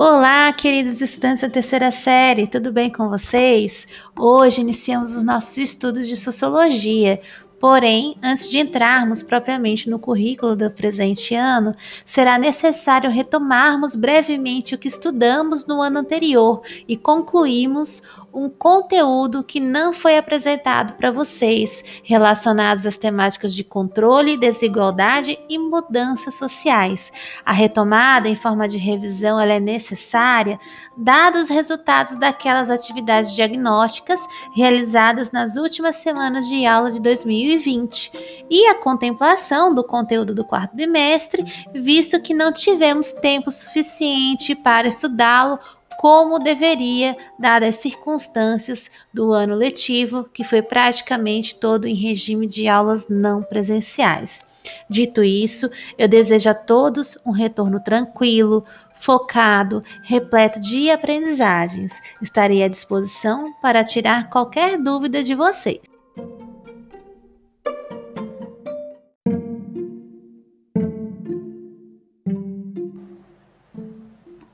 Olá, queridos estudantes da terceira série, tudo bem com vocês? Hoje iniciamos os nossos estudos de sociologia. Porém, antes de entrarmos propriamente no currículo do presente ano, será necessário retomarmos brevemente o que estudamos no ano anterior e concluímos um conteúdo que não foi apresentado para vocês, relacionados às temáticas de controle, desigualdade e mudanças sociais. A retomada em forma de revisão é necessária, dados os resultados daquelas atividades diagnósticas realizadas nas últimas semanas de aula de 2020 e a contemplação do conteúdo do quarto bimestre, visto que não tivemos tempo suficiente para estudá-lo como deveria, dadas as circunstâncias do ano letivo, que foi praticamente todo em regime de aulas não presenciais. Dito isso, eu desejo a todos um retorno tranquilo, focado, repleto de aprendizagens. Estarei à disposição para tirar qualquer dúvida de vocês.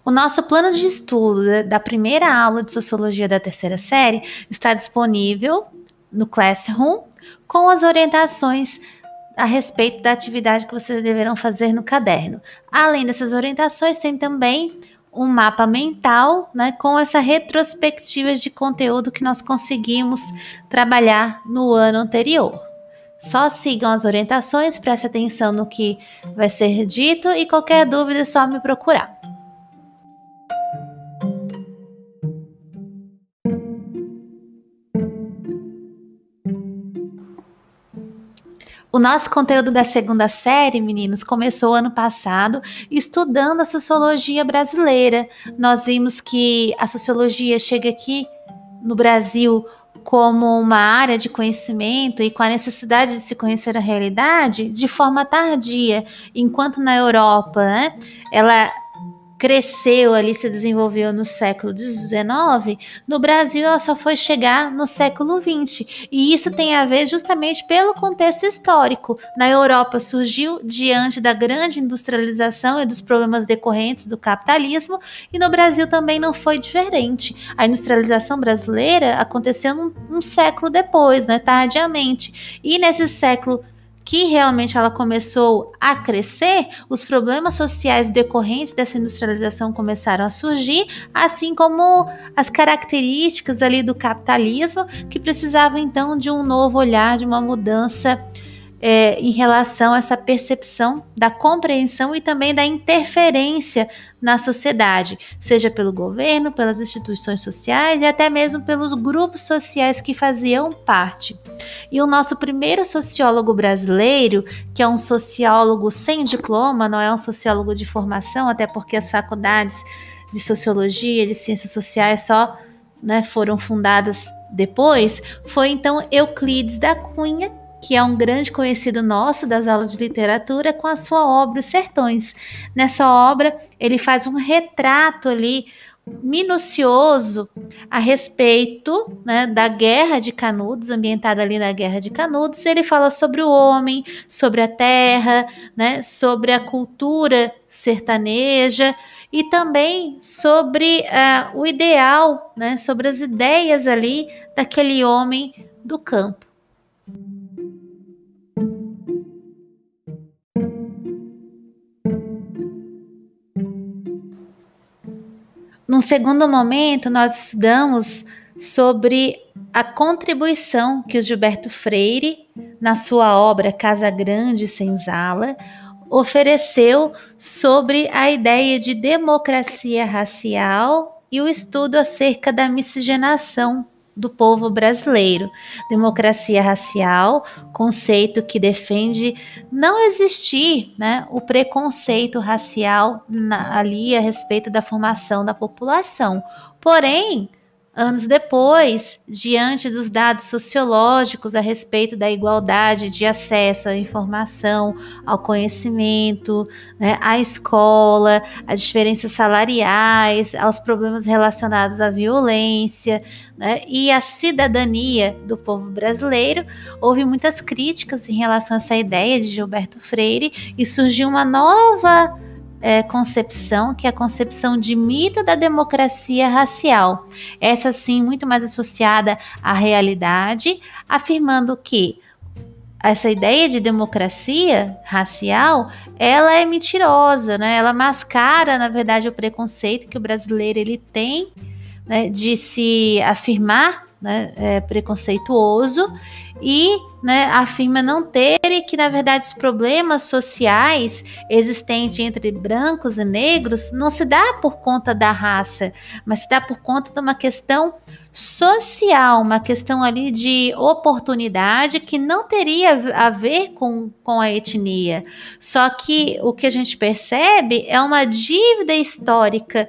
O nosso plano de estudo da primeira aula de sociologia da terceira série está disponível no Classroom com as orientações a respeito da atividade que vocês deverão fazer no caderno. Além dessas orientações, tem também um mapa mental, né, com essa retrospectiva de conteúdo que nós conseguimos trabalhar no ano anterior. Só sigam as orientações, preste atenção no que vai ser dito e qualquer dúvida é só me procurar. O nosso conteúdo da segunda série, meninos, começou ano passado estudando a sociologia brasileira. Nós vimos que a sociologia chega aqui no Brasil como uma área de conhecimento e com a necessidade de se conhecer a realidade de forma tardia, enquanto na Europa, né, ela cresceu ali, se desenvolveu no século XIX, no Brasil ela só foi chegar no século XX. E isso tem a ver justamente pelo contexto histórico. Na Europa surgiu diante da grande industrialização e dos problemas decorrentes do capitalismo, e no Brasil também não foi diferente. A industrialização brasileira aconteceu um, um século depois, né, tardiamente. E nesse século que realmente ela começou a crescer, os problemas sociais decorrentes dessa industrialização começaram a surgir, assim como as características ali do capitalismo que precisavam então de um novo olhar, de uma mudança é, em relação a essa percepção da compreensão e também da interferência na sociedade, seja pelo governo, pelas instituições sociais e até mesmo pelos grupos sociais que faziam parte. E o nosso primeiro sociólogo brasileiro, que é um sociólogo sem diploma, não é um sociólogo de formação, até porque as faculdades de sociologia, de ciências sociais só né, foram fundadas depois, foi então Euclides da Cunha, que é um grande conhecido nosso das aulas de literatura, com a sua obra Os Sertões. Nessa obra, ele faz um retrato ali minucioso a respeito né, da Guerra de Canudos, ambientada ali na Guerra de Canudos. Ele fala sobre o homem, sobre a terra, né, sobre a cultura sertaneja e também sobre uh, o ideal, né, sobre as ideias ali daquele homem do campo. Num segundo momento, nós estudamos sobre a contribuição que o Gilberto Freire, na sua obra Casa Grande Senzala, ofereceu sobre a ideia de democracia racial e o estudo acerca da miscigenação do povo brasileiro. Democracia racial, conceito que defende não existir né, o preconceito racial na, ali a respeito da formação da população. Porém, Anos depois, diante dos dados sociológicos a respeito da igualdade de acesso à informação, ao conhecimento, né, à escola, às diferenças salariais, aos problemas relacionados à violência né, e à cidadania do povo brasileiro, houve muitas críticas em relação a essa ideia de Gilberto Freire e surgiu uma nova é, concepção, que é a concepção de mito da democracia racial. Essa, sim, muito mais associada à realidade, afirmando que essa ideia de democracia racial, ela é mentirosa, né? Ela mascara, na verdade, o preconceito que o brasileiro ele tem né, de se afirmar né, é, preconceituoso e né, afirma não ter e que, na verdade, os problemas sociais existentes entre brancos e negros não se dá por conta da raça, mas se dá por conta de uma questão social, uma questão ali de oportunidade que não teria a ver com, com a etnia. Só que o que a gente percebe é uma dívida histórica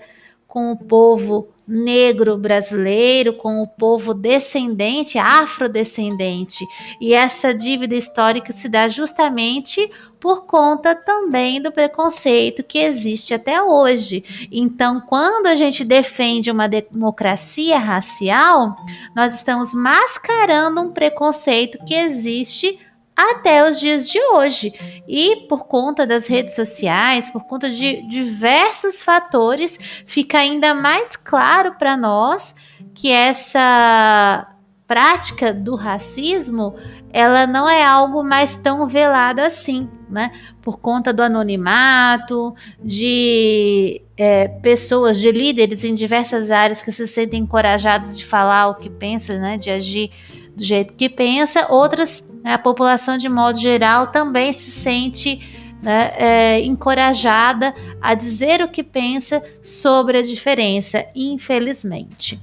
com o povo negro brasileiro, com o povo descendente, afrodescendente. E essa dívida histórica se dá justamente por conta também do preconceito que existe até hoje. Então, quando a gente defende uma democracia racial, nós estamos mascarando um preconceito que existe até os dias de hoje. E por conta das redes sociais, por conta de diversos fatores, fica ainda mais claro para nós que essa prática do racismo ela não é algo mais tão velado assim, né? Por conta do anonimato, de é, pessoas, de líderes em diversas áreas que se sentem encorajados de falar o que pensam, né? De agir do jeito que pensa, outras a população, de modo geral, também se sente né, é, encorajada a dizer o que pensa sobre a diferença, infelizmente.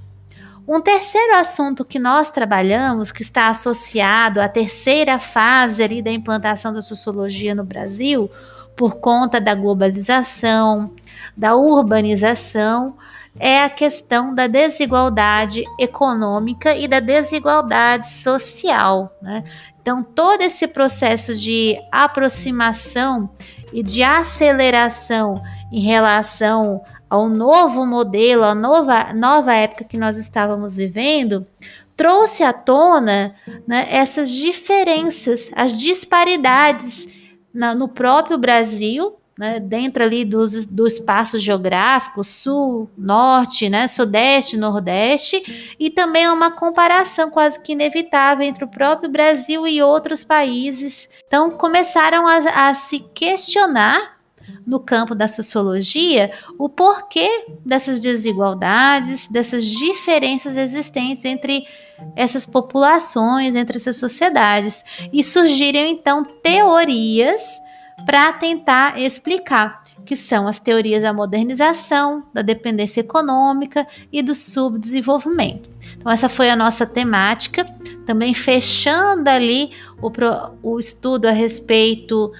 Um terceiro assunto que nós trabalhamos, que está associado à terceira fase ali da implantação da sociologia no Brasil, por conta da globalização, da urbanização, é a questão da desigualdade econômica e da desigualdade social. Né? Então, todo esse processo de aproximação e de aceleração em relação ao novo modelo, à nova, nova época que nós estávamos vivendo, trouxe à tona né, essas diferenças, as disparidades na, no próprio Brasil né, dentro ali dos, do espaço geográfico, sul, norte, né, sudeste, nordeste, e também uma comparação quase que inevitável entre o próprio Brasil e outros países. Então começaram a, a se questionar no campo da sociologia o porquê dessas desigualdades, dessas diferenças existentes entre essas populações, entre essas sociedades. E surgiram então teorias para tentar explicar, que são as teorias da modernização, da dependência econômica e do subdesenvolvimento. Então, essa foi a nossa temática, também fechando ali o, o estudo a respeito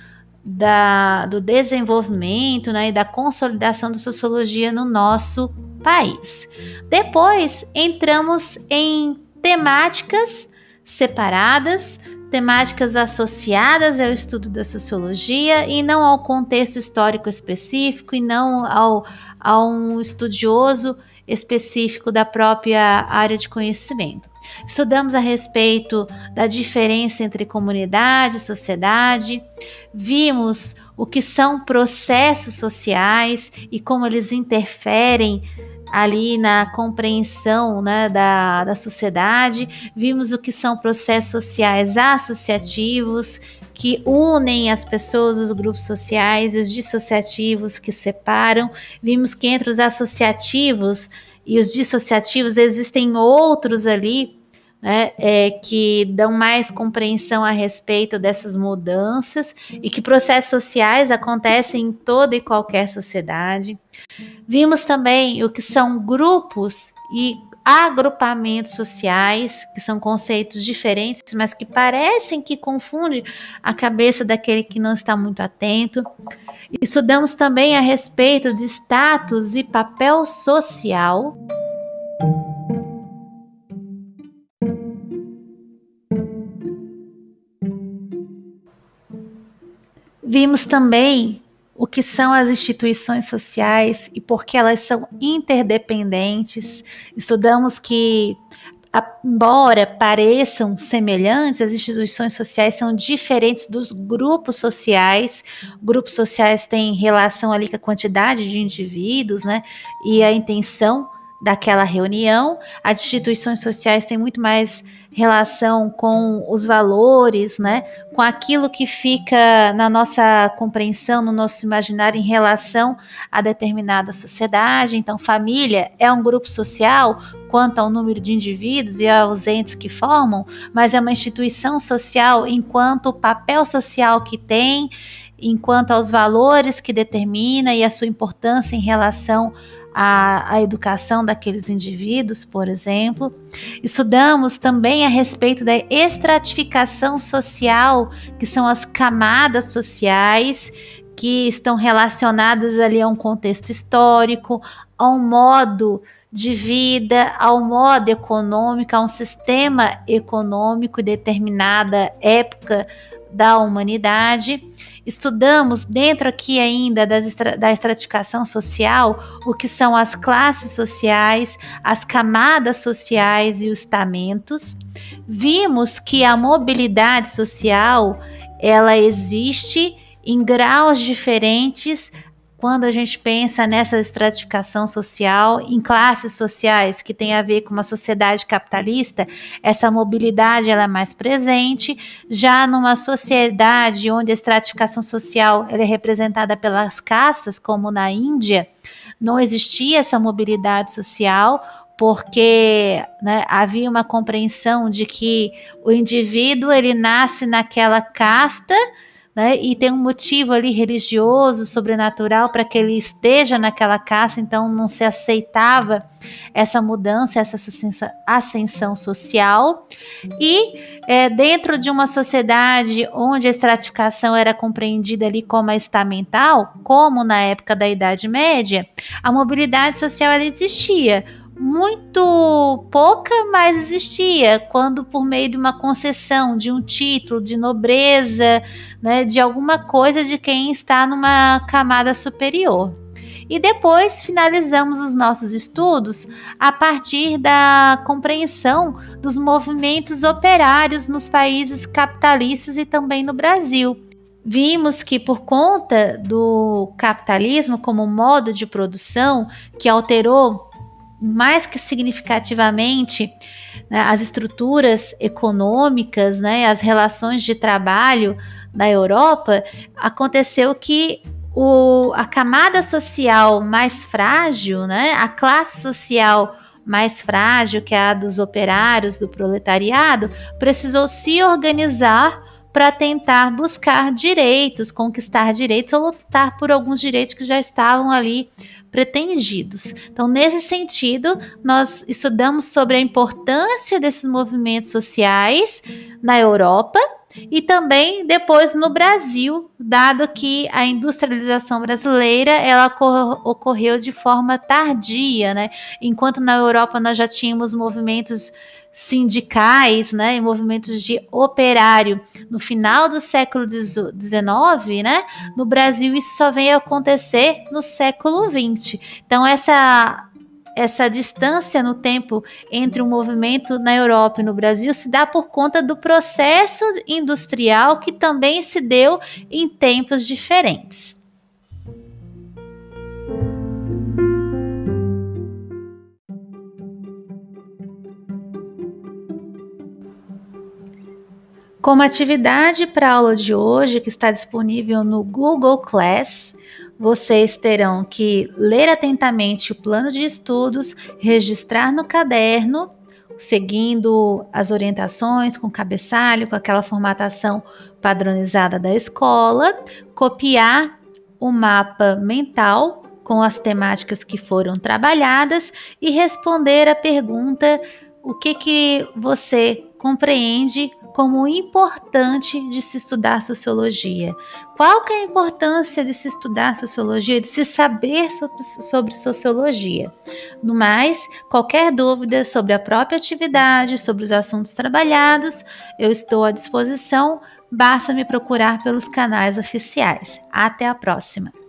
da, do desenvolvimento né, e da consolidação da sociologia no nosso país. Depois entramos em temáticas separadas temáticas associadas ao estudo da sociologia e não ao contexto histórico específico e não ao, a um estudioso específico da própria área de conhecimento. Estudamos a respeito da diferença entre comunidade e sociedade, vimos o que são processos sociais e como eles interferem ali na compreensão né, da, da sociedade, vimos o que são processos sociais associativos, que unem as pessoas, os grupos sociais, os dissociativos que separam. Vimos que entre os associativos e os dissociativos existem outros ali né, é, que dão mais compreensão a respeito dessas mudanças e que processos sociais acontecem em toda e qualquer sociedade. Vimos também o que são grupos e agrupamentos sociais, que são conceitos diferentes, mas que parecem que confundem a cabeça daquele que não está muito atento. Estudamos também a respeito de status e papel social. Vimos também o que são as instituições sociais e por que elas são interdependentes. Estudamos que embora pareçam semelhantes, as instituições sociais são diferentes dos grupos sociais. Grupos sociais têm relação ali com a quantidade de indivíduos, né? E a intenção daquela reunião. As instituições sociais têm muito mais relação com os valores, né? Com aquilo que fica na nossa compreensão, no nosso imaginário em relação a determinada sociedade. Então, família é um grupo social quanto ao número de indivíduos e aos entes que formam, mas é uma instituição social enquanto o papel social que tem, enquanto aos valores que determina e a sua importância em relação a, a educação daqueles indivíduos, por exemplo. Estudamos também a respeito da estratificação social, que são as camadas sociais que estão relacionadas ali a um contexto histórico, a um modo de vida, ao modo econômico, a um sistema econômico em determinada época da humanidade. Estudamos dentro aqui ainda das, da estratificação social o que são as classes sociais, as camadas sociais e os estamentos. Vimos que a mobilidade social ela existe em graus diferentes quando a gente pensa nessa estratificação social, em classes sociais que tem a ver com uma sociedade capitalista, essa mobilidade ela é mais presente. Já numa sociedade onde a estratificação social é representada pelas castas, como na Índia, não existia essa mobilidade social, porque né, havia uma compreensão de que o indivíduo ele nasce naquela casta né? E tem um motivo ali religioso, sobrenatural, para que ele esteja naquela casa, então não se aceitava essa mudança, essa ascensão social. E é, dentro de uma sociedade onde a estratificação era compreendida ali como a estamental, como na época da Idade Média, a mobilidade social ela existia muito pouca, mas existia, quando por meio de uma concessão, de um título, de nobreza, né, de alguma coisa de quem está numa camada superior. E depois finalizamos os nossos estudos a partir da compreensão dos movimentos operários nos países capitalistas e também no Brasil. Vimos que, por conta do capitalismo como modo de produção que alterou mais que significativamente né, as estruturas econômicas, né, as relações de trabalho na Europa, aconteceu que o, a camada social mais frágil, né, a classe social mais frágil, que é a dos operários, do proletariado, precisou se organizar para tentar buscar direitos, conquistar direitos ou lutar por alguns direitos que já estavam ali pretendidos. Então, nesse sentido, nós estudamos sobre a importância desses movimentos sociais na Europa e também depois no Brasil, dado que a industrialização brasileira ela ocorreu de forma tardia, né? Enquanto na Europa nós já tínhamos movimentos sindicais, né, movimentos de operário no final do século XIX, né, no Brasil isso só veio acontecer no século XX. Então essa essa distância no tempo entre o movimento na Europa e no Brasil se dá por conta do processo industrial que também se deu em tempos diferentes. Como atividade para a aula de hoje, que está disponível no Google Class, vocês terão que ler atentamente o plano de estudos, registrar no caderno, seguindo as orientações com cabeçalho, com aquela formatação padronizada da escola, copiar o mapa mental com as temáticas que foram trabalhadas e responder a pergunta: o que que você compreende como importante de se estudar sociologia. Qual que é a importância de se estudar sociologia, de se saber sobre, sobre sociologia? No mais, qualquer dúvida sobre a própria atividade, sobre os assuntos trabalhados, eu estou à disposição, basta me procurar pelos canais oficiais. Até a próxima!